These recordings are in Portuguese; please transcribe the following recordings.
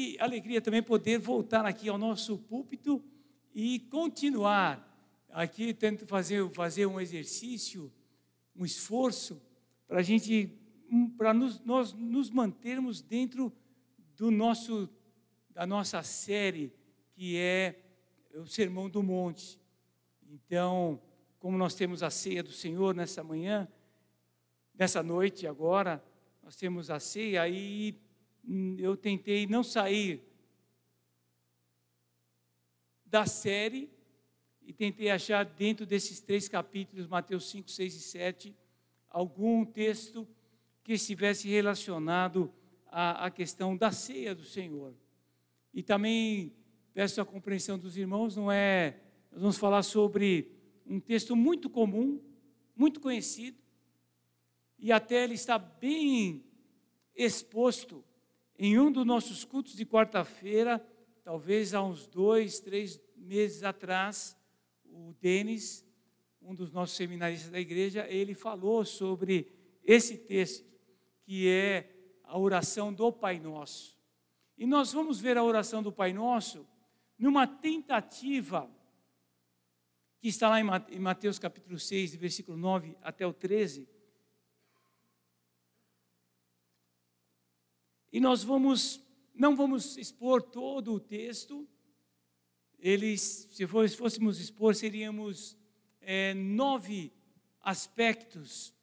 e alegria também poder voltar aqui ao nosso púlpito e continuar aqui, tento fazer, fazer um exercício, um esforço, para a gente, para nos, nós nos mantermos dentro do nosso, da nossa série, que é o Sermão do Monte. Então, como nós temos a ceia do Senhor nessa manhã, nessa noite agora, nós temos a ceia e hum, eu tentei não sair da série e tentei achar dentro desses três capítulos, Mateus 5, 6 e 7, algum texto que estivesse relacionado à, à questão da ceia do Senhor. E também peço a compreensão dos irmãos, não é. Nós vamos falar sobre um texto muito comum, muito conhecido, e até ele está bem exposto em um dos nossos cultos de quarta-feira, talvez há uns dois, três meses atrás, o Denis, um dos nossos seminaristas da igreja, ele falou sobre esse texto, que é a oração do Pai Nosso. E nós vamos ver a oração do Pai Nosso numa tentativa que está lá em Mateus capítulo 6, versículo 9 até o 13. E nós vamos, não vamos expor todo o texto, eles, se fôssemos expor, seríamos é, nove aspectos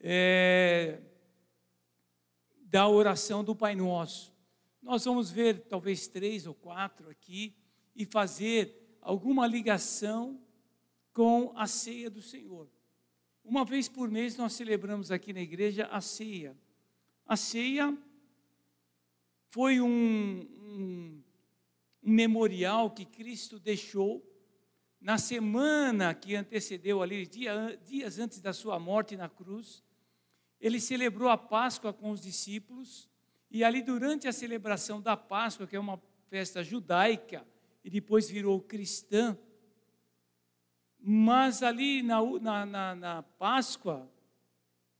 é, da oração do Pai Nosso. Nós vamos ver talvez três ou quatro aqui e fazer alguma ligação com a ceia do Senhor. Uma vez por mês nós celebramos aqui na igreja a ceia. A ceia foi um, um, memorial que Cristo deixou na semana que antecedeu ali, dia, dias antes da sua morte na cruz. Ele celebrou a Páscoa com os discípulos e ali durante a celebração da Páscoa, que é uma festa judaica, e depois virou cristã. Mas ali na, na, na, na Páscoa,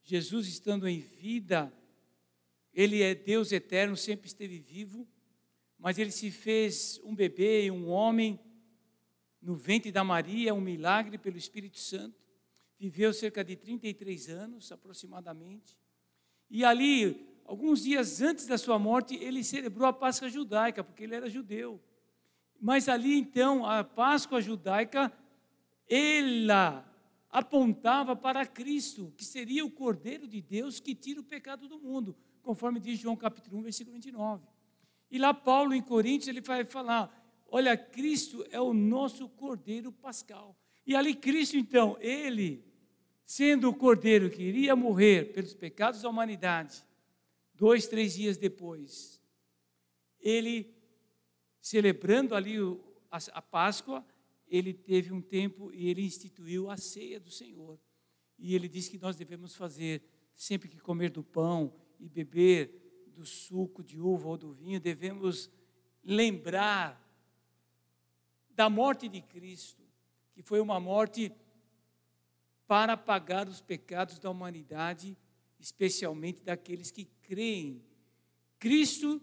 Jesus estando em vida, ele é Deus eterno, sempre esteve vivo, mas ele se fez um bebê, um homem, no ventre da Maria, um milagre pelo Espírito Santo. Viveu cerca de 33 anos, aproximadamente. E ali, alguns dias antes da sua morte, ele celebrou a Páscoa judaica, porque ele era judeu. Mas ali então, a Páscoa judaica, ela apontava para Cristo, que seria o Cordeiro de Deus que tira o pecado do mundo, conforme diz João capítulo 1, versículo 29. E lá Paulo em Coríntios ele vai falar: olha, Cristo é o nosso Cordeiro Pascal. E ali Cristo então, ele, sendo o Cordeiro que iria morrer pelos pecados da humanidade, dois, três dias depois, ele celebrando ali a Páscoa, ele teve um tempo e ele instituiu a ceia do Senhor. E ele disse que nós devemos fazer, sempre que comer do pão e beber do suco de uva ou do vinho, devemos lembrar da morte de Cristo, que foi uma morte para pagar os pecados da humanidade, especialmente daqueles que creem. Cristo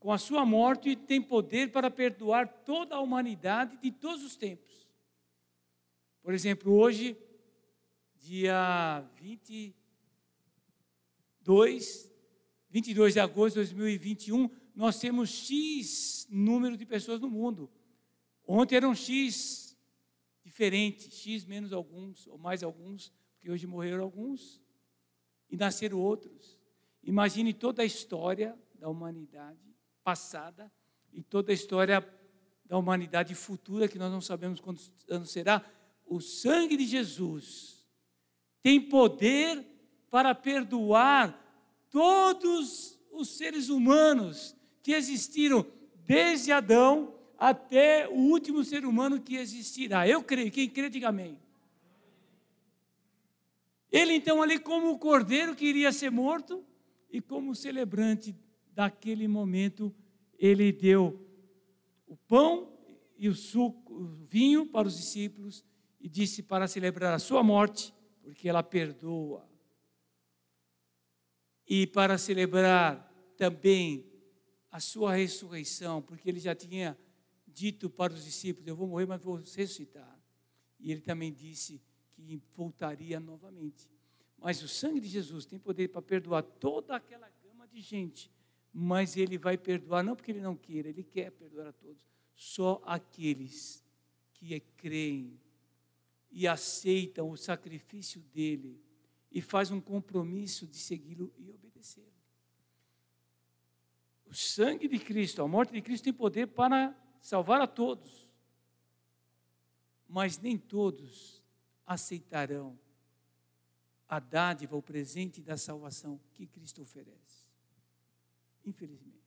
com a sua morte, tem poder para perdoar toda a humanidade de todos os tempos. Por exemplo, hoje, dia 22, 22 de agosto de 2021, nós temos X número de pessoas no mundo. Ontem eram X diferentes, X menos alguns, ou mais alguns, porque hoje morreram alguns e nasceram outros. Imagine toda a história da humanidade passada e toda a história da humanidade futura, que nós não sabemos quantos anos será, o sangue de Jesus tem poder para perdoar todos os seres humanos que existiram desde Adão até o último ser humano que existirá. Eu creio, quem crê, diga amém. Ele então ali como o cordeiro que iria ser morto e como celebrante daquele momento, ele deu o pão e o suco, o vinho para os discípulos e disse para celebrar a sua morte, porque ela perdoa. E para celebrar também a sua ressurreição, porque ele já tinha dito para os discípulos: Eu vou morrer, mas vou ressuscitar. E ele também disse que voltaria novamente. Mas o sangue de Jesus tem poder para perdoar toda aquela gama de gente. Mas ele vai perdoar, não porque ele não queira, ele quer perdoar a todos. Só aqueles que creem e aceitam o sacrifício dele e faz um compromisso de segui-lo e obedecê-lo. O sangue de Cristo, a morte de Cristo tem poder para salvar a todos. Mas nem todos aceitarão a dádiva, o presente da salvação que Cristo oferece. Infelizmente.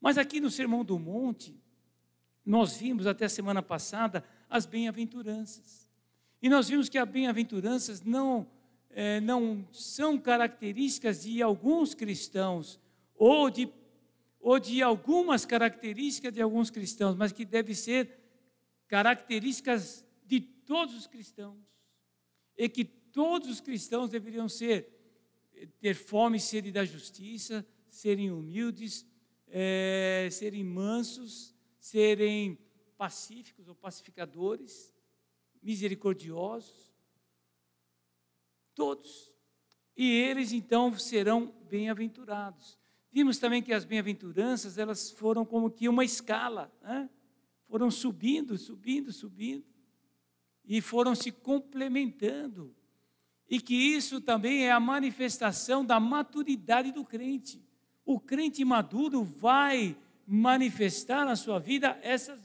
Mas aqui no Sermão do Monte, nós vimos até a semana passada as bem-aventuranças. E nós vimos que as bem-aventuranças não, é, não são características de alguns cristãos, ou de, ou de algumas características de alguns cristãos, mas que deve ser características de todos os cristãos. E que todos os cristãos deveriam ser ter fome e sede da justiça, serem humildes, é, serem mansos, serem pacíficos ou pacificadores, misericordiosos, todos. E eles então serão bem-aventurados. Vimos também que as bem-aventuranças elas foram como que uma escala, né? foram subindo, subindo, subindo e foram se complementando e que isso também é a manifestação da maturidade do crente. O crente maduro vai manifestar na sua vida essas.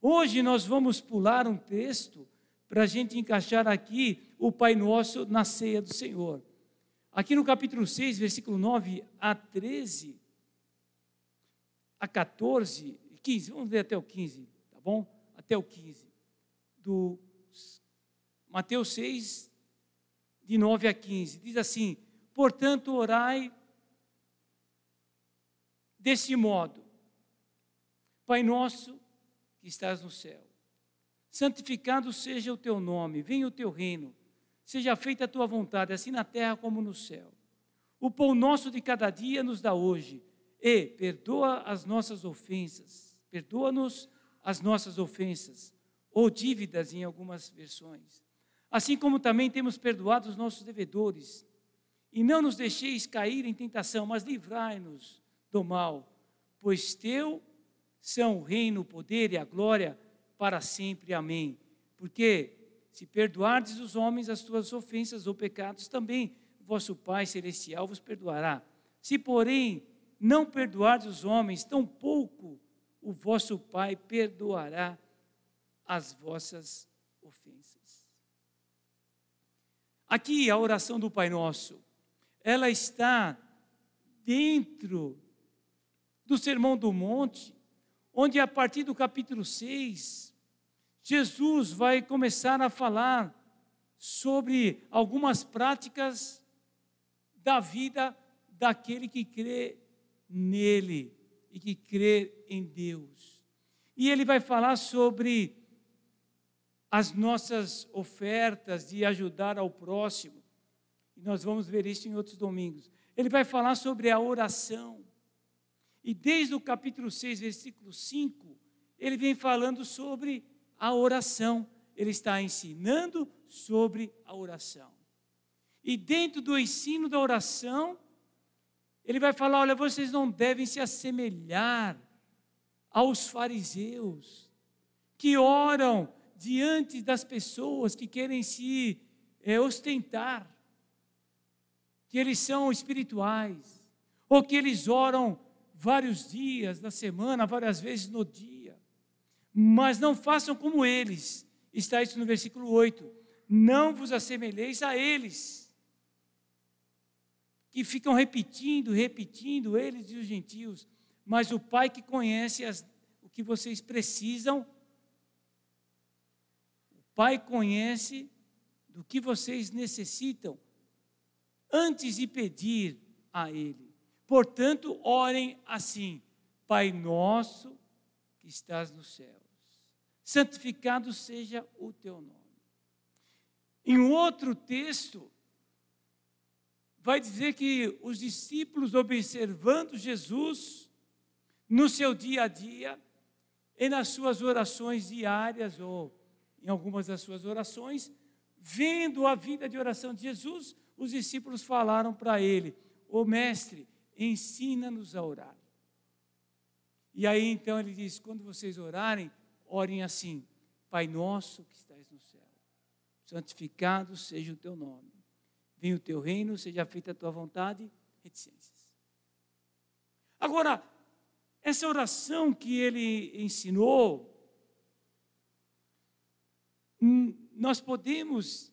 Hoje nós vamos pular um texto para a gente encaixar aqui o Pai Nosso na ceia do Senhor. Aqui no capítulo 6, versículo 9 a 13, a 14, 15, vamos ler até o 15, tá bom? Até o 15, do Mateus 6, de 9 a 15, diz assim: Portanto, orai desse modo: Pai nosso estás no céu, santificado seja o teu nome, venha o teu reino, seja feita a tua vontade, assim na terra como no céu. O pão nosso de cada dia nos dá hoje, e perdoa as nossas ofensas, perdoa-nos as nossas ofensas, ou dívidas em algumas versões assim como também temos perdoado os nossos devedores. E não nos deixeis cair em tentação, mas livrai-nos do mal, pois teu são o reino, o poder e a glória para sempre. Amém. Porque se perdoardes os homens as tuas ofensas ou pecados, também vosso Pai celestial vos perdoará. Se, porém, não perdoardes os homens, tampouco o vosso Pai perdoará as vossas ofensas. Aqui a oração do Pai Nosso, ela está dentro do Sermão do Monte, onde a partir do capítulo 6, Jesus vai começar a falar sobre algumas práticas da vida daquele que crê nele e que crê em Deus. E ele vai falar sobre as nossas ofertas de ajudar ao próximo. E nós vamos ver isso em outros domingos. Ele vai falar sobre a oração. E desde o capítulo 6, versículo 5, ele vem falando sobre a oração. Ele está ensinando sobre a oração. E dentro do ensino da oração, ele vai falar: olha, vocês não devem se assemelhar aos fariseus, que oram diante das pessoas que querem se é, ostentar, que eles são espirituais, ou que eles oram vários dias da semana, várias vezes no dia. Mas não façam como eles. Está isso no versículo 8. Não vos assemelheis a eles, que ficam repetindo, repetindo, eles e os gentios. Mas o Pai que conhece as, o que vocês precisam Pai conhece do que vocês necessitam antes de pedir a Ele. Portanto, orem assim: Pai nosso que estás nos céus, santificado seja o teu nome. Em outro texto, vai dizer que os discípulos observando Jesus no seu dia a dia e nas suas orações diárias ou em algumas das suas orações, vendo a vida de oração de Jesus, os discípulos falaram para ele: "O mestre, ensina-nos a orar". E aí então ele diz: "Quando vocês orarem, orem assim: Pai nosso que estás no céu, santificado seja o teu nome. Venha o teu reino, seja feita a tua vontade, reticências. Agora, essa oração que ele ensinou, hum, nós podemos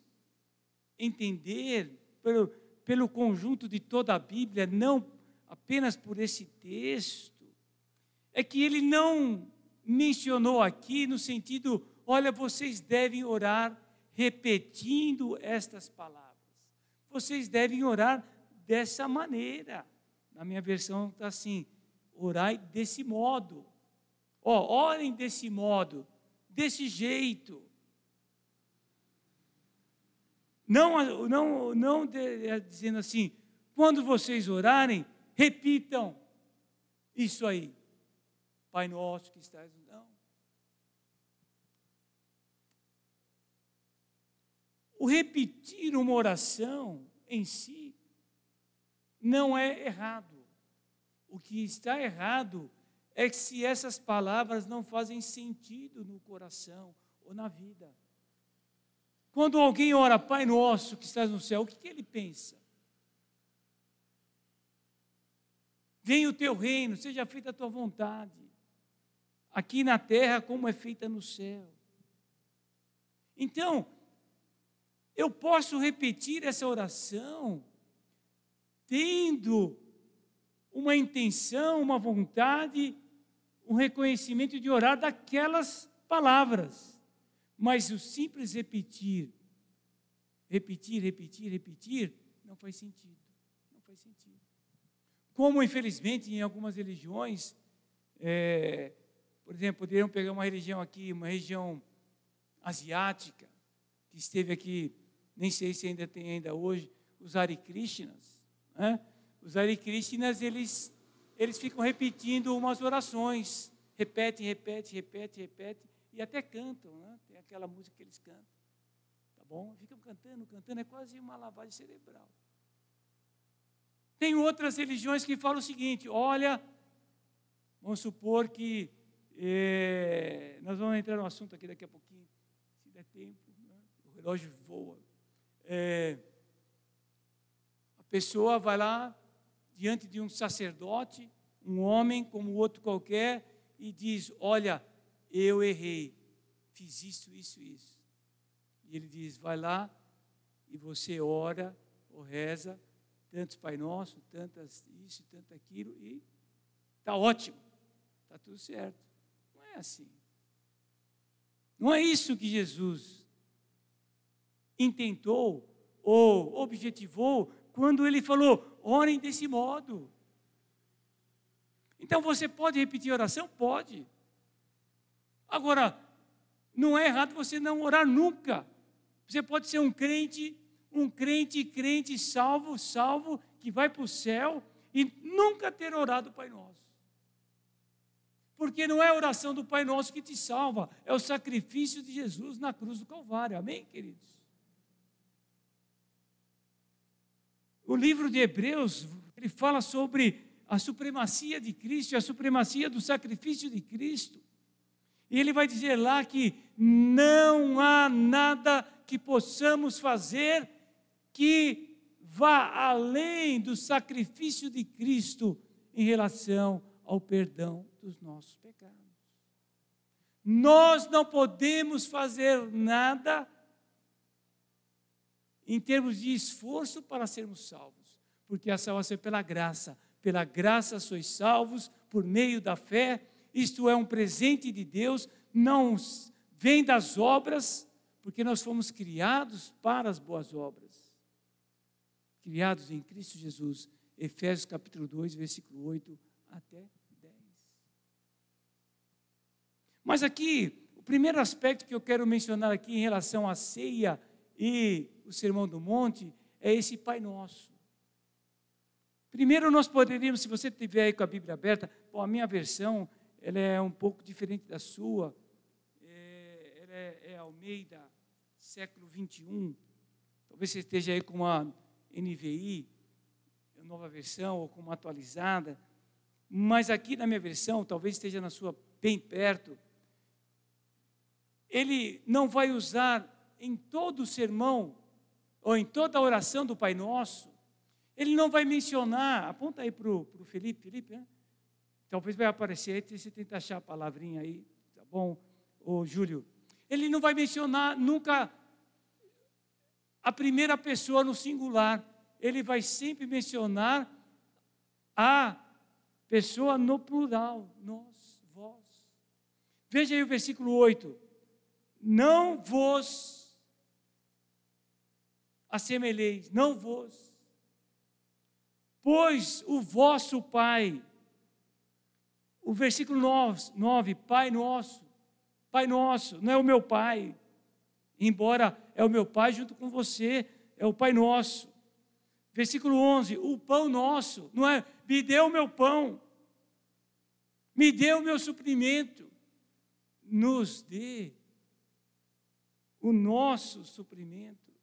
entender pelo, pelo conjunto de toda a Bíblia, não apenas por esse texto, é que ele não mencionou aqui no sentido Olha, vocês devem orar repetindo estas palavras. Vocês devem orar dessa maneira. Na minha versão está assim: orai desse modo. Ó, oh, orem desse modo, desse jeito. Não, não, não é dizendo assim, quando vocês orarem, repitam isso aí. Pai nosso que estás no O repetir uma oração em si não é errado. O que está errado é que se essas palavras não fazem sentido no coração ou na vida. Quando alguém ora, Pai nosso que estás no céu, o que, que ele pensa? Venha o teu reino, seja feita a tua vontade, aqui na terra como é feita no céu. Então, eu posso repetir essa oração tendo uma intenção, uma vontade, um reconhecimento de orar daquelas palavras. Mas o simples repetir, repetir, repetir, repetir, não faz sentido. Não faz sentido. Como, infelizmente, em algumas religiões, é, por exemplo, poderiam pegar uma religião aqui, uma região asiática, que esteve aqui nem sei se ainda tem ainda hoje, os Hare Krishnas. Né? Os Hare Krishnas, eles, eles ficam repetindo umas orações. Repete, repete, repete, repete. E até cantam, né? Tem aquela música que eles cantam. Tá bom? Ficam cantando, cantando. É quase uma lavagem cerebral. Tem outras religiões que falam o seguinte: olha, vamos supor que é, nós vamos entrar no assunto aqui daqui a pouquinho, se der tempo, né? o relógio voa é, a pessoa vai lá diante de um sacerdote, um homem como outro qualquer, e diz: Olha, eu errei, fiz isso, isso, isso. E ele diz: Vai lá e você ora ou reza, tantos Pai Nosso, tantas isso, tanto aquilo, e está ótimo, está tudo certo. Não é assim. Não é isso que Jesus intentou ou objetivou quando ele falou: orem desse modo. Então você pode repetir a oração? Pode. Agora, não é errado você não orar nunca. Você pode ser um crente, um crente, crente, salvo, salvo, que vai para o céu e nunca ter orado o Pai Nosso. Porque não é a oração do Pai Nosso que te salva, é o sacrifício de Jesus na cruz do Calvário. Amém, queridos? O livro de Hebreus, ele fala sobre a supremacia de Cristo, a supremacia do sacrifício de Cristo. E ele vai dizer lá que não há nada que possamos fazer que vá além do sacrifício de Cristo em relação ao perdão dos nossos pecados. Nós não podemos fazer nada em termos de esforço para sermos salvos, porque a salvação é pela graça. Pela graça sois salvos por meio da fé. Isto é um presente de Deus, não vem das obras, porque nós fomos criados para as boas obras. Criados em Cristo Jesus. Efésios capítulo 2, versículo 8 até 10. Mas aqui, o primeiro aspecto que eu quero mencionar aqui em relação à ceia e o Sermão do Monte é esse Pai Nosso. Primeiro nós poderíamos, se você tiver aí com a Bíblia aberta, bom, a minha versão ela é um pouco diferente da sua. É, ela é, é Almeida, século 21. Talvez você esteja aí com uma NVI, nova versão, ou com uma atualizada. Mas aqui na minha versão, talvez esteja na sua bem perto, ele não vai usar em todo o sermão, ou em toda a oração do Pai Nosso, ele não vai mencionar, aponta aí para o Felipe, Felipe, né? talvez vai aparecer, você tenta achar a palavrinha aí, tá bom? Ô Júlio, ele não vai mencionar nunca a primeira pessoa no singular, ele vai sempre mencionar a pessoa no plural, nós, vós. Veja aí o versículo 8. Não vos assemelheis, não vos pois o vosso Pai, o versículo 9, Pai nosso, Pai nosso, não é o meu Pai, embora é o meu Pai junto com você, é o Pai nosso. Versículo 11, o pão nosso, não é, me dê o meu pão, me dê o meu suprimento, nos dê o nosso suprimento.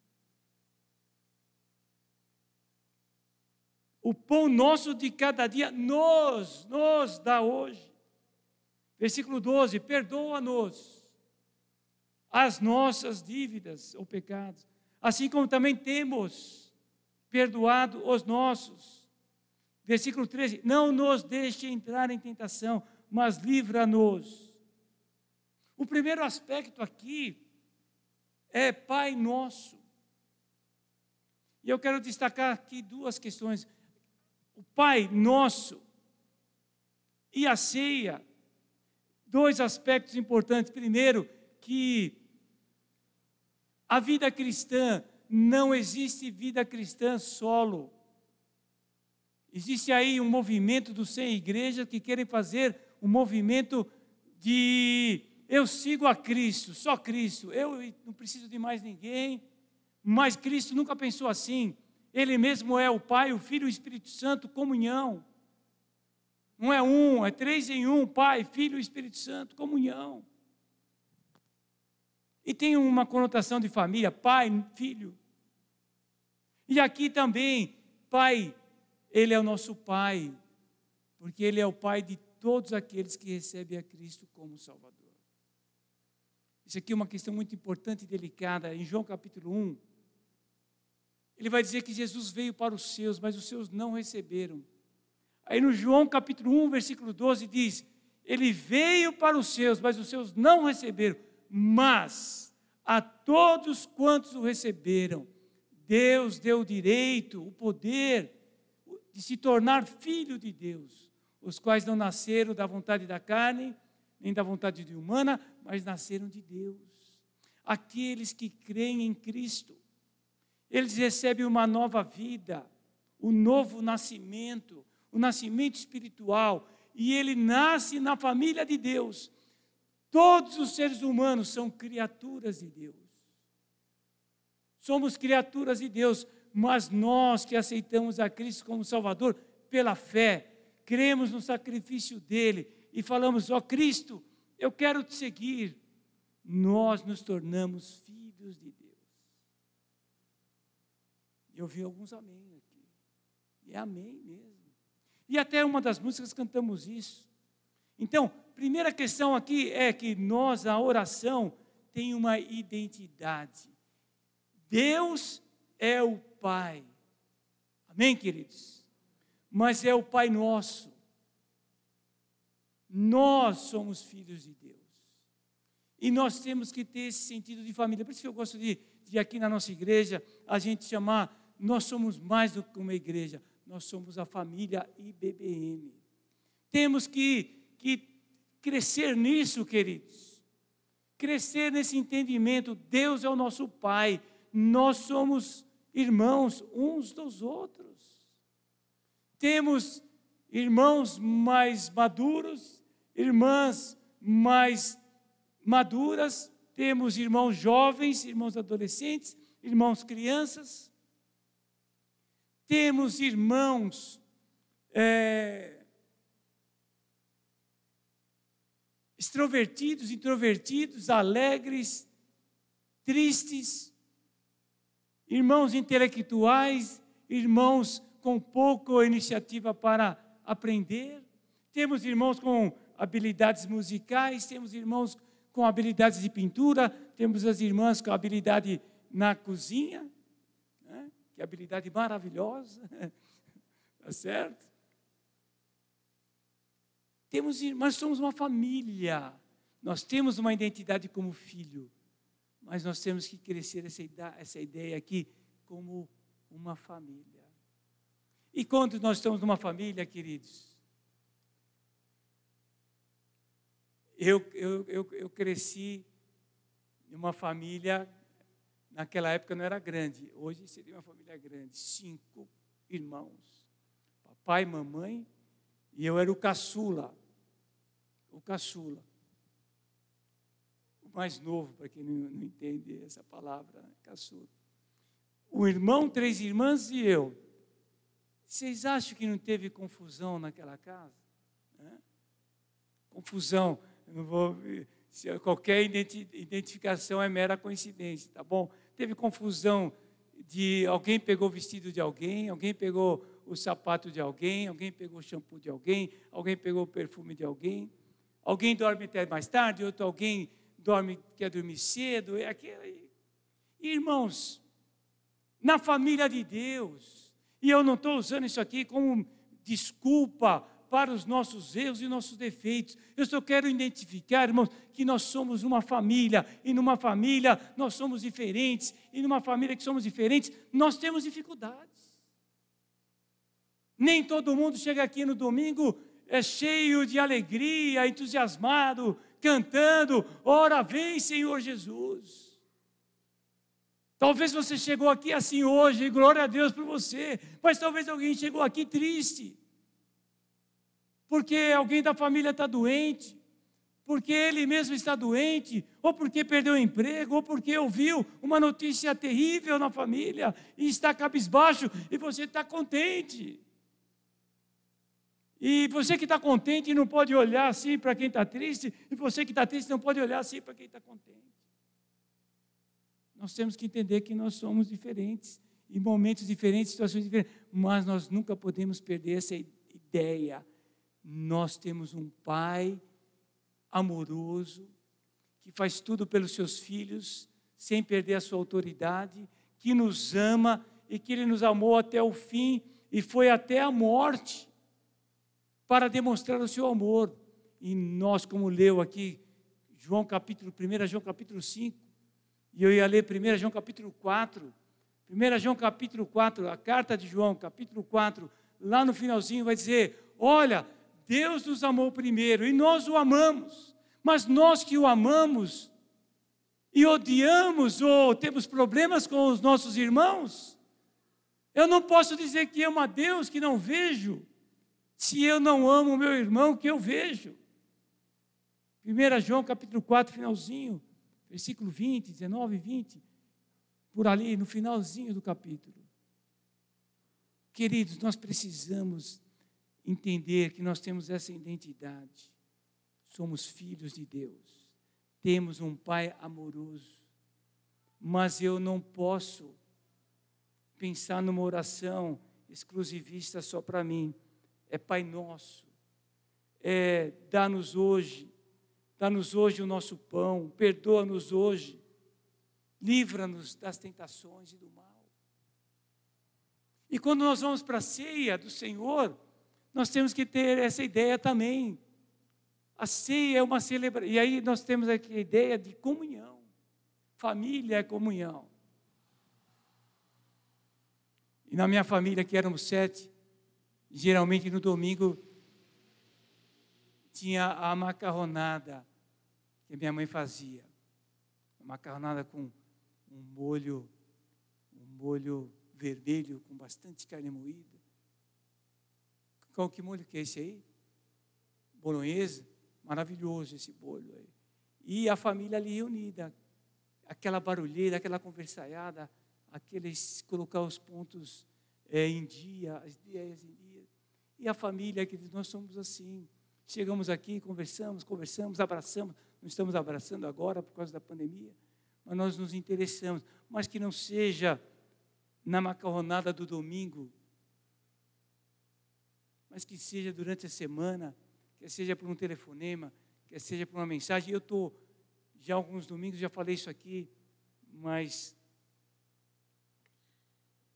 O pão nosso de cada dia nos, nos dá hoje. Versículo 12: Perdoa-nos as nossas dívidas ou pecados, assim como também temos perdoado os nossos. Versículo 13: Não nos deixe entrar em tentação, mas livra-nos. O primeiro aspecto aqui é Pai Nosso. E eu quero destacar aqui duas questões o Pai Nosso e a ceia, dois aspectos importantes. Primeiro, que a vida cristã não existe vida cristã solo. Existe aí um movimento dos sem igreja que querem fazer um movimento de eu sigo a Cristo, só Cristo, eu não preciso de mais ninguém, mas Cristo nunca pensou assim. Ele mesmo é o Pai, o Filho e o Espírito Santo, comunhão. Não é um, é três em um, Pai, Filho e Espírito Santo, comunhão. E tem uma conotação de família, pai, filho. E aqui também, pai, ele é o nosso pai, porque ele é o pai de todos aqueles que recebem a Cristo como Salvador. Isso aqui é uma questão muito importante e delicada. Em João capítulo 1, ele vai dizer que Jesus veio para os seus, mas os seus não receberam. Aí no João capítulo 1, versículo 12 diz: Ele veio para os seus, mas os seus não receberam. Mas a todos quantos o receberam, Deus deu o direito, o poder de se tornar filho de Deus, os quais não nasceram da vontade da carne, nem da vontade de humana, mas nasceram de Deus. Aqueles que creem em Cristo eles recebem uma nova vida, o um novo nascimento, o um nascimento espiritual, e ele nasce na família de Deus. Todos os seres humanos são criaturas de Deus. Somos criaturas de Deus, mas nós que aceitamos a Cristo como Salvador pela fé, cremos no sacrifício dele e falamos: Ó oh, Cristo, eu quero te seguir. Nós nos tornamos filhos de Deus. Eu vi alguns amém aqui. E é amém mesmo. E até uma das músicas cantamos isso. Então, primeira questão aqui é que nós, a oração, tem uma identidade. Deus é o Pai. Amém, queridos? Mas é o Pai nosso. Nós somos filhos de Deus. E nós temos que ter esse sentido de família. Por isso que eu gosto de, de aqui na nossa igreja, a gente chamar nós somos mais do que uma igreja, nós somos a família IBBM. Temos que, que crescer nisso, queridos. Crescer nesse entendimento. Deus é o nosso Pai, nós somos irmãos uns dos outros. Temos irmãos mais maduros, irmãs mais maduras, temos irmãos jovens, irmãos adolescentes, irmãos crianças. Temos irmãos é, extrovertidos, introvertidos, alegres, tristes, irmãos intelectuais, irmãos com pouca iniciativa para aprender. Temos irmãos com habilidades musicais, temos irmãos com habilidades de pintura, temos as irmãs com habilidade na cozinha, né? que habilidade maravilhosa, tá certo? Temos, nós somos uma família, nós temos uma identidade como filho, mas nós temos que crescer essa, essa ideia aqui como uma família. E quando nós estamos numa família, queridos, Eu, eu, eu, eu cresci em uma família, naquela época não era grande, hoje seria uma família grande, cinco irmãos, papai, mamãe, e eu era o caçula, o caçula, o mais novo, para quem não, entende essa palavra, né? caçula. O irmão, três irmãs e eu. Vocês acham que não teve confusão naquela casa? Confusão não vou, qualquer identificação é mera coincidência, tá bom? Teve confusão de alguém pegou o vestido de alguém, alguém pegou o sapato de alguém, alguém pegou o shampoo de alguém, alguém pegou o perfume de alguém, alguém dorme até mais tarde, outro alguém dorme quer dormir cedo, é aquele. Irmãos, na família de Deus, e eu não estou usando isso aqui como desculpa para os nossos erros e nossos defeitos. Eu só quero identificar, irmãos, que nós somos uma família, e numa família nós somos diferentes, e numa família que somos diferentes, nós temos dificuldades. Nem todo mundo chega aqui no domingo é cheio de alegria, entusiasmado, cantando: Ora, vem, Senhor Jesus. Talvez você chegou aqui assim hoje, e glória a Deus por você, mas talvez alguém chegou aqui triste porque alguém da família está doente, porque ele mesmo está doente, ou porque perdeu o emprego, ou porque ouviu uma notícia terrível na família e está cabisbaixo e você está contente. E você que está contente não pode olhar assim para quem está triste, e você que está triste não pode olhar assim para quem está contente. Nós temos que entender que nós somos diferentes, em momentos diferentes, situações diferentes, mas nós nunca podemos perder essa ideia nós temos um Pai amoroso, que faz tudo pelos seus filhos, sem perder a sua autoridade, que nos ama e que Ele nos amou até o fim e foi até a morte para demonstrar o seu amor. E nós, como leu aqui, João capítulo 1, João capítulo 5, e eu ia ler 1 João capítulo 4, 1 João capítulo 4, a carta de João, capítulo 4, lá no finalzinho vai dizer: Olha, Deus nos amou primeiro e nós o amamos, mas nós que o amamos e odiamos ou temos problemas com os nossos irmãos, eu não posso dizer que amo a Deus que não vejo, se eu não amo o meu irmão que eu vejo. 1 João capítulo 4, finalzinho, versículo 20, 19 e 20, por ali, no finalzinho do capítulo. Queridos, nós precisamos entender que nós temos essa identidade. Somos filhos de Deus. Temos um Pai amoroso. Mas eu não posso pensar numa oração exclusivista só para mim. É Pai Nosso. É dá-nos hoje. Dá-nos hoje o nosso pão. Perdoa-nos hoje. Livra-nos das tentações e do mal. E quando nós vamos para a ceia do Senhor, nós temos que ter essa ideia também. A ceia é uma celebração. E aí nós temos aqui a ideia de comunhão. Família é comunhão. E na minha família, que éramos sete, geralmente no domingo tinha a macarronada que minha mãe fazia. Macarronada com um molho, um molho vermelho com bastante carne moída. Qual que molho que é esse aí? Bolonhesa? Maravilhoso esse bolho aí. E a família ali reunida, aquela barulheira, aquela conversaiada, aqueles colocar os pontos é, em dia, as ideias em dia. E a família, queridos, nós somos assim. Chegamos aqui, conversamos, conversamos, abraçamos. Não estamos abraçando agora por causa da pandemia, mas nós nos interessamos. Mas que não seja na macarronada do domingo, mas que seja durante a semana, que seja por um telefonema, que seja por uma mensagem. Eu estou, já alguns domingos já falei isso aqui, mas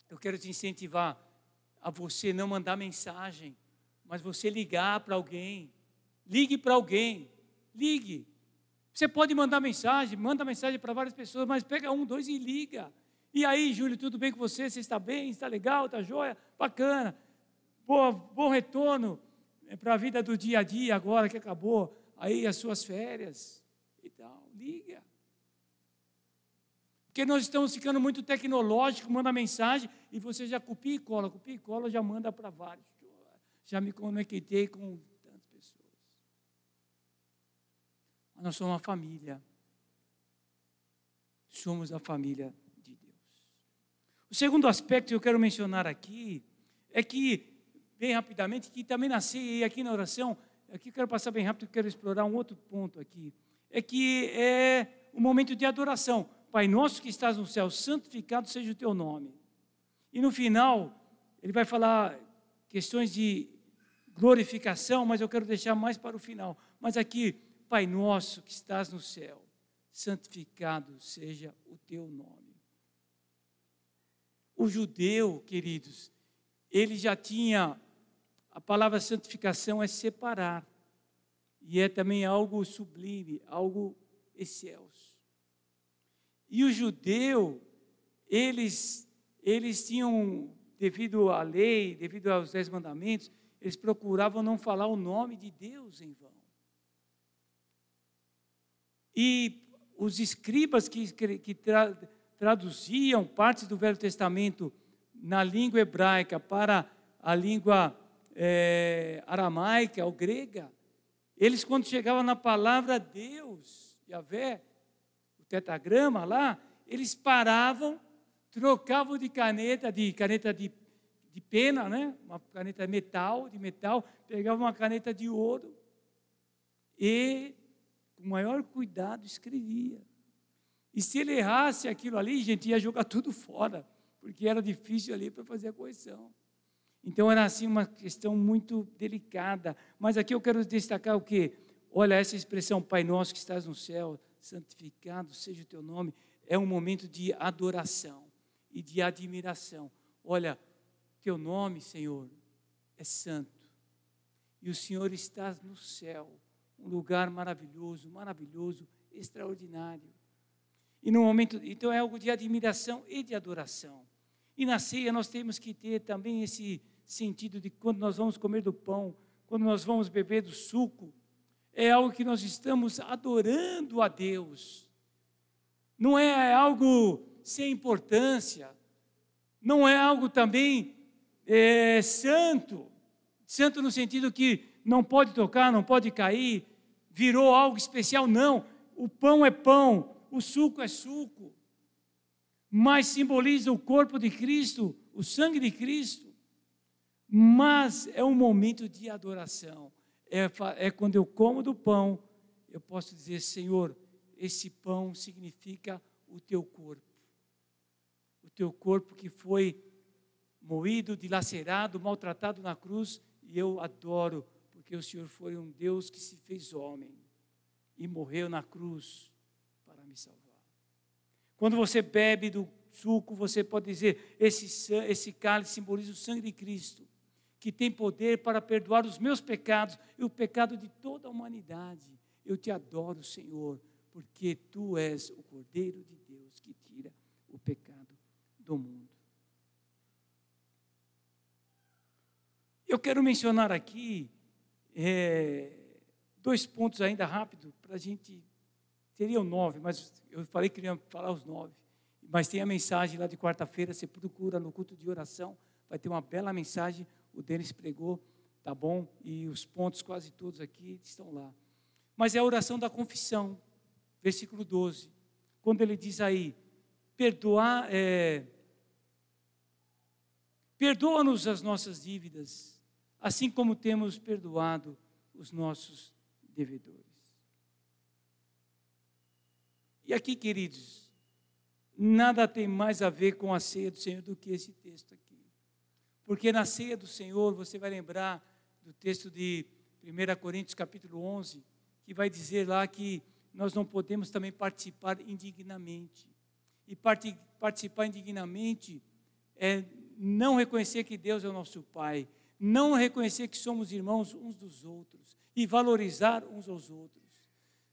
eu quero te incentivar a você não mandar mensagem, mas você ligar para alguém. Ligue para alguém. Ligue. Você pode mandar mensagem, manda mensagem para várias pessoas, mas pega um, dois e liga. E aí, Júlio, tudo bem com você? Você está bem? Está legal? Está joia? Bacana. Boa, bom retorno é, para a vida do dia a dia agora que acabou aí as suas férias e tal. Liga. Porque nós estamos ficando muito tecnológicos, manda mensagem e você já copia e cola, copia e cola, já manda para vários. Já me conectei com tantas pessoas. Mas nós somos uma família. Somos a família o segundo aspecto que eu quero mencionar aqui é que, bem rapidamente, que também nasci aqui na oração, aqui eu quero passar bem rápido, quero explorar um outro ponto aqui, é que é o momento de adoração. Pai nosso que estás no céu, santificado seja o teu nome. E no final, ele vai falar questões de glorificação, mas eu quero deixar mais para o final. Mas aqui, Pai nosso que estás no céu, santificado seja o teu nome. O judeu, queridos, ele já tinha, a palavra santificação é separar, e é também algo sublime, algo excelso. E o judeu, eles, eles tinham, devido à lei, devido aos dez mandamentos, eles procuravam não falar o nome de Deus em vão. E os escribas que, que tra, traduziam partes do Velho Testamento na língua hebraica para a língua é, aramaica ou grega, eles, quando chegavam na palavra Deus, Yahvé, tetagrama lá, eles paravam, trocavam de caneta, de caneta de, de pena, né? uma caneta metal, de metal, pegavam uma caneta de ouro e, com maior cuidado, escrevia. E se ele errasse aquilo ali, gente, ia jogar tudo fora, porque era difícil ali para fazer a correção. Então era assim uma questão muito delicada. Mas aqui eu quero destacar o que? Olha, essa expressão, Pai nosso que estás no céu, santificado seja o teu nome, é um momento de adoração e de admiração. Olha, teu nome, Senhor, é santo. E o Senhor está no céu, um lugar maravilhoso, maravilhoso, extraordinário. E no momento, então é algo de admiração e de adoração. E na ceia nós temos que ter também esse sentido de quando nós vamos comer do pão, quando nós vamos beber do suco, é algo que nós estamos adorando a Deus. Não é algo sem importância, não é algo também é, santo, santo no sentido que não pode tocar, não pode cair, virou algo especial, não. O pão é pão, o suco é suco, mas simboliza o corpo de Cristo, o sangue de Cristo. Mas é um momento de adoração. É, é quando eu como do pão, eu posso dizer, Senhor, esse pão significa o teu corpo. O teu corpo que foi moído, dilacerado, maltratado na cruz, e eu adoro, porque o Senhor foi um Deus que se fez homem e morreu na cruz me salvar. Quando você bebe do suco, você pode dizer: esse, esse cálice simboliza o sangue de Cristo, que tem poder para perdoar os meus pecados e o pecado de toda a humanidade. Eu te adoro, Senhor, porque tu és o Cordeiro de Deus que tira o pecado do mundo. Eu quero mencionar aqui é, dois pontos ainda rápido para a gente Teriam nove, mas eu falei que queria falar os nove. Mas tem a mensagem lá de quarta-feira, você procura no culto de oração, vai ter uma bela mensagem, o Denis pregou, tá bom? E os pontos quase todos aqui estão lá. Mas é a oração da confissão, versículo 12. Quando ele diz aí, perdoar, é, perdoa-nos as nossas dívidas, assim como temos perdoado os nossos devedores. E aqui, queridos, nada tem mais a ver com a ceia do Senhor do que esse texto aqui. Porque na ceia do Senhor, você vai lembrar do texto de 1 Coríntios capítulo 11, que vai dizer lá que nós não podemos também participar indignamente. E participar indignamente é não reconhecer que Deus é o nosso Pai, não reconhecer que somos irmãos uns dos outros e valorizar uns aos outros.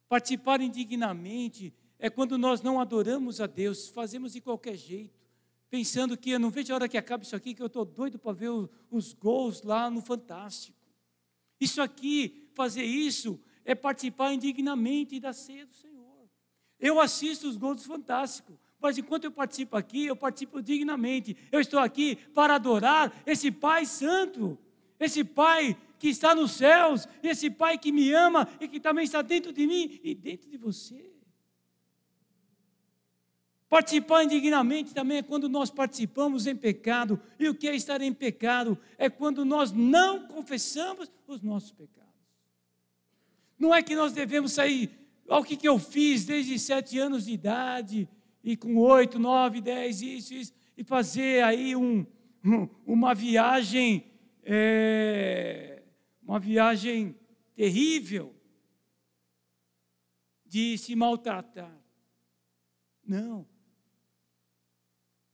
Participar indignamente é quando nós não adoramos a Deus, fazemos de qualquer jeito, pensando que eu não vejo a hora que acabe isso aqui, que eu estou doido para ver os gols lá no Fantástico. Isso aqui, fazer isso, é participar indignamente da ceia do Senhor. Eu assisto os gols do Fantástico, mas enquanto eu participo aqui, eu participo dignamente. Eu estou aqui para adorar esse Pai Santo, esse Pai que está nos céus, esse Pai que me ama e que também está dentro de mim e dentro de você. Participar indignamente também é quando nós participamos em pecado. E o que é estar em pecado? É quando nós não confessamos os nossos pecados. Não é que nós devemos sair, ao que, que eu fiz desde sete anos de idade, e com oito, nove, dez, isso, isso, e fazer aí um, uma viagem, é, uma viagem terrível de se maltratar. Não.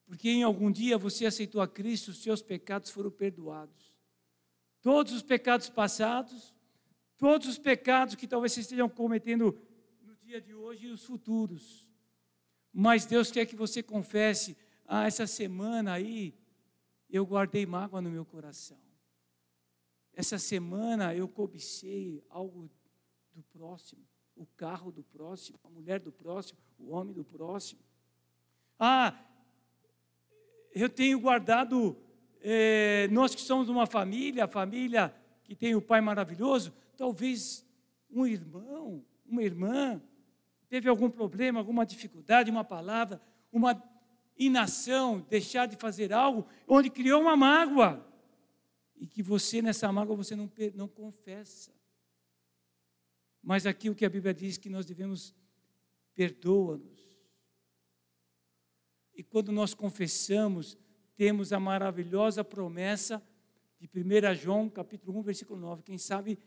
Porque em algum dia você aceitou a Cristo, os seus pecados foram perdoados. Todos os pecados passados, todos os pecados que talvez você estejam cometendo no dia de hoje e os futuros. Mas Deus quer que você confesse: ah, essa semana aí eu guardei mágoa no meu coração. Essa semana eu cobicei algo do próximo, o carro do próximo, a mulher do próximo, o homem do próximo. Ah, eu tenho guardado, é, nós que somos uma família, a família que tem o pai maravilhoso, talvez um irmão, uma irmã, teve algum problema, alguma dificuldade, uma palavra, uma inação, deixar de fazer algo, onde criou uma mágoa. E que você, nessa mágoa, você não, não confessa. Mas aqui o que a Bíblia diz que nós devemos perdoa-nos. E quando nós confessamos, temos a maravilhosa promessa de 1 João, capítulo 1, versículo 9. Quem sabe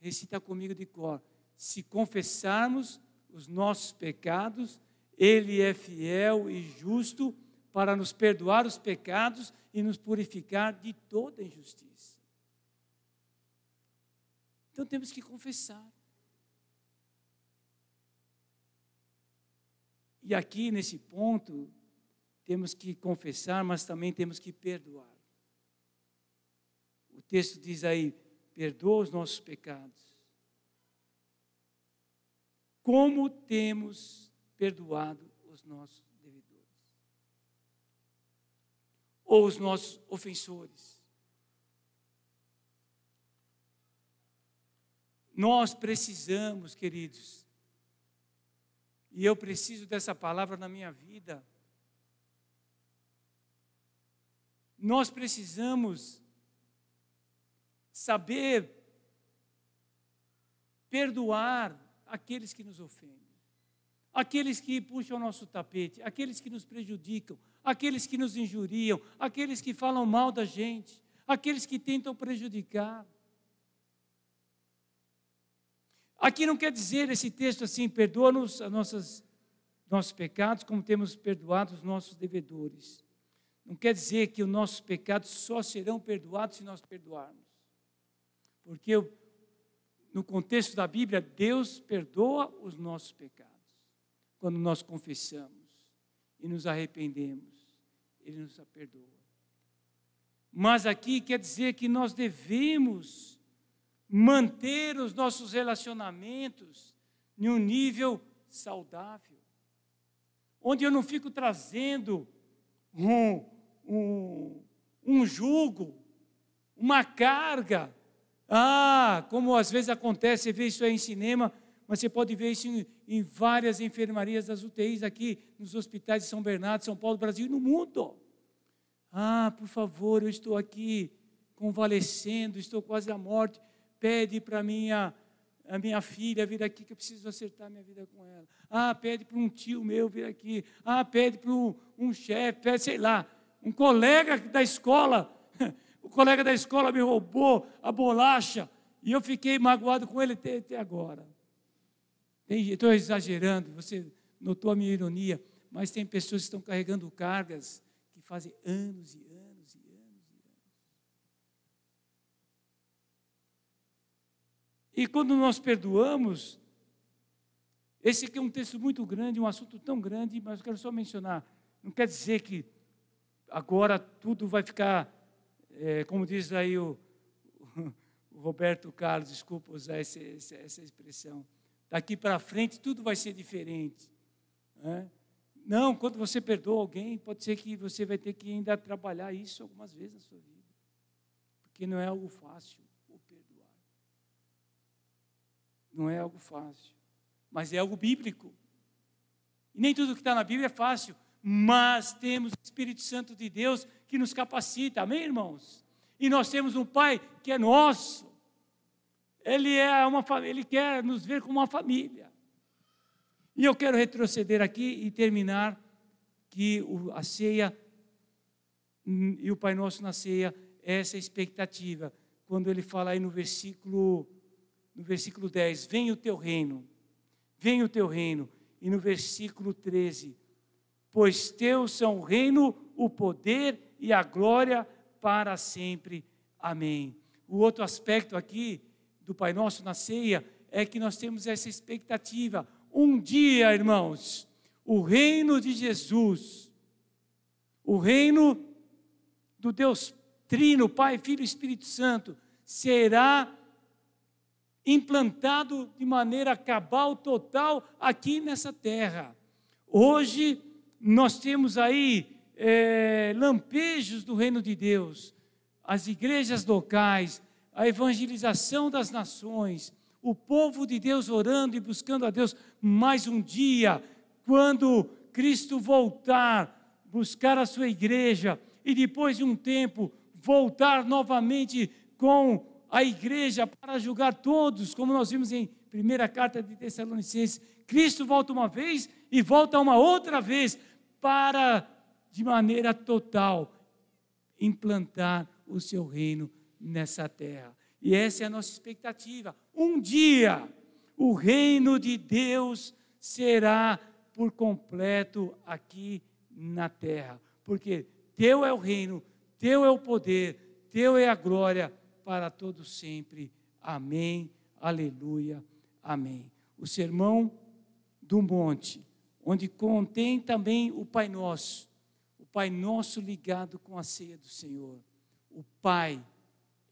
recita comigo de cor. Se confessarmos os nossos pecados, ele é fiel e justo para nos perdoar os pecados e nos purificar de toda injustiça. Então temos que confessar. E aqui nesse ponto, temos que confessar, mas também temos que perdoar. O texto diz aí: perdoa os nossos pecados. Como temos perdoado os nossos devedores? Ou os nossos ofensores? Nós precisamos, queridos, e eu preciso dessa palavra na minha vida nós precisamos saber perdoar aqueles que nos ofendem, aqueles que puxam o nosso tapete, aqueles que nos prejudicam, aqueles que nos injuriam, aqueles que falam mal da gente, aqueles que tentam prejudicar. Aqui não quer dizer esse texto assim, perdoa-nos nossos pecados, como temos perdoado os nossos devedores. Não quer dizer que os nossos pecados só serão perdoados se nós perdoarmos. Porque no contexto da Bíblia, Deus perdoa os nossos pecados. Quando nós confessamos e nos arrependemos, Ele nos perdoa. Mas aqui quer dizer que nós devemos manter os nossos relacionamentos em um nível saudável, onde eu não fico trazendo um, um, um jugo, uma carga. Ah, como às vezes acontece, você vê isso aí em cinema, mas você pode ver isso em, em várias enfermarias das UTIs aqui, nos hospitais de São Bernardo, São Paulo, Brasil e no mundo. Ah, por favor, eu estou aqui convalescendo, estou quase à morte. Pede para minha a minha filha vir aqui que eu preciso acertar minha vida com ela. Ah, pede para um tio meu vir aqui. Ah, pede para um, um chefe, sei lá, um colega da escola. O colega da escola me roubou a bolacha e eu fiquei magoado com ele até, até agora. Estou exagerando, você notou a minha ironia, mas tem pessoas que estão carregando cargas que fazem anos e anos e anos e anos. E quando nós perdoamos, esse aqui é um texto muito grande, um assunto tão grande, mas eu quero só mencionar. Não quer dizer que agora tudo vai ficar, é, como diz aí o, o, Roberto Carlos, desculpa usar essa, essa, essa expressão. Daqui para frente tudo vai ser diferente. Né? Não, quando você perdoa alguém, pode ser que você vai ter que ainda trabalhar isso algumas vezes na sua vida. Porque não é algo fácil o perdoar. Não é algo fácil. Mas é algo bíblico. E nem tudo que está na Bíblia é fácil. Mas temos o Espírito Santo de Deus que nos capacita. Amém, irmãos? E nós temos um Pai que é nosso. Ele é uma ele quer nos ver como uma família. E eu quero retroceder aqui e terminar que a ceia hum, e o Pai Nosso na ceia é essa expectativa. Quando ele fala aí no versículo no versículo 10, vem o teu reino. Vem o teu reino. E no versículo 13, pois teus são o reino, o poder e a glória para sempre. Amém. O outro aspecto aqui do Pai Nosso na ceia é que nós temos essa expectativa um dia, irmãos, o reino de Jesus, o reino do Deus Trino, Pai, Filho e Espírito Santo, será implantado de maneira cabal, total, aqui nessa terra. Hoje, nós temos aí é, lampejos do reino de Deus, as igrejas locais, a evangelização das nações, o povo de Deus orando e buscando a Deus mais um dia, quando Cristo voltar, buscar a sua igreja e depois de um tempo voltar novamente com a igreja para julgar todos, como nós vimos em primeira carta de Tessalonicenses. Cristo volta uma vez e volta uma outra vez para, de maneira total, implantar o seu reino nessa terra. E essa é a nossa expectativa. Um dia, o reino de Deus será por completo aqui na terra. Porque Teu é o reino, Teu é o poder, Teu é a glória para todos sempre. Amém, aleluia, amém. O sermão do monte, onde contém também o Pai Nosso, o Pai Nosso ligado com a ceia do Senhor. O Pai,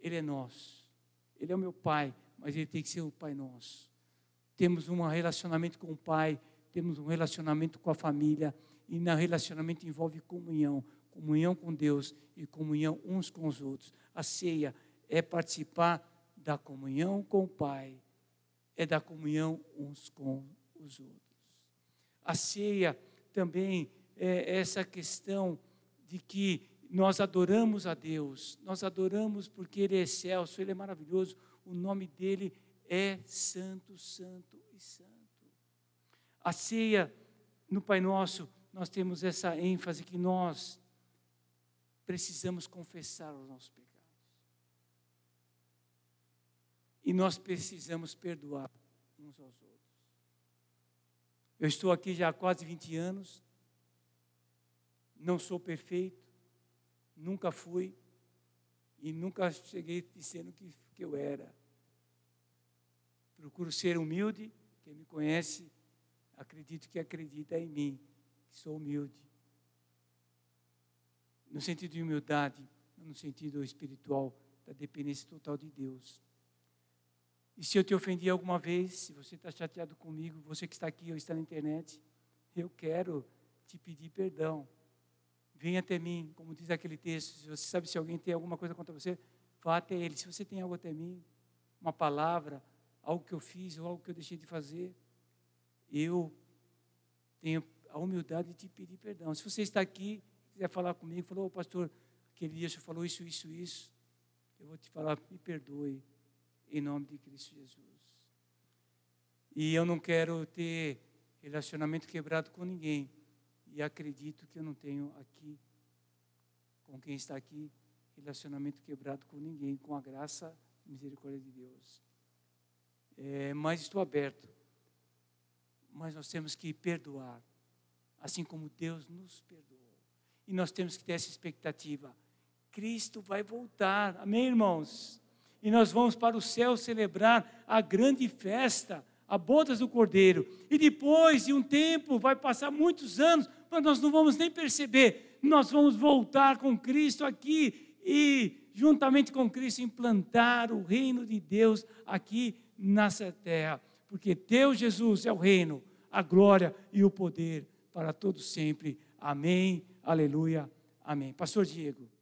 Ele é nosso. Ele é o meu pai, mas ele tem que ser o pai nosso. Temos um relacionamento com o pai, temos um relacionamento com a família, e no relacionamento envolve comunhão, comunhão com Deus e comunhão uns com os outros. A ceia é participar da comunhão com o Pai, é da comunhão uns com os outros. A ceia também é essa questão de que nós adoramos a Deus, nós adoramos porque Ele é excelso, Ele é maravilhoso, o nome dEle é Santo, Santo e Santo. A ceia no Pai Nosso, nós temos essa ênfase que nós precisamos confessar os nossos pecados. E nós precisamos perdoar uns aos outros. Eu estou aqui já há quase 20 anos, não sou perfeito, nunca fui e nunca cheguei dizendo que, que eu era. Procuro ser humilde, quem me conhece, acredito que acredita em mim, que sou humilde. No sentido de humildade, no sentido espiritual, da dependência total de Deus. E se eu te ofendi alguma vez, se você está chateado comigo, você que está aqui ou está na internet, eu quero te pedir perdão. Venha até mim, como diz aquele texto. Se você sabe se alguém tem alguma coisa contra você, vá até ele. Se você tem algo até mim, uma palavra, algo que eu fiz ou algo que eu deixei de fazer, eu tenho a humildade de te pedir perdão. Se você está aqui, quiser falar comigo, falou, oh, pastor, aquele dia você falou isso, isso, isso. eu vou te falar, me perdoe, em nome de Cristo Jesus. E eu não quero ter relacionamento quebrado com ninguém. E acredito que eu não tenho aqui, com quem está aqui, relacionamento quebrado com ninguém, com a graça e misericórdia de Deus. É, mas estou aberto. Mas nós temos que perdoar, assim como Deus nos perdoou. E nós temos que ter essa expectativa. Cristo vai voltar, amém, irmãos? E nós vamos para o céu celebrar a grande festa, a bodas do Cordeiro. E depois de um tempo, vai passar muitos anos, mas nós não vamos nem perceber. Nós vamos voltar com Cristo aqui e, juntamente com Cristo, implantar o reino de Deus aqui nessa terra. Porque Deus Jesus é o reino, a glória e o poder para todos sempre. Amém, aleluia, amém. Pastor Diego.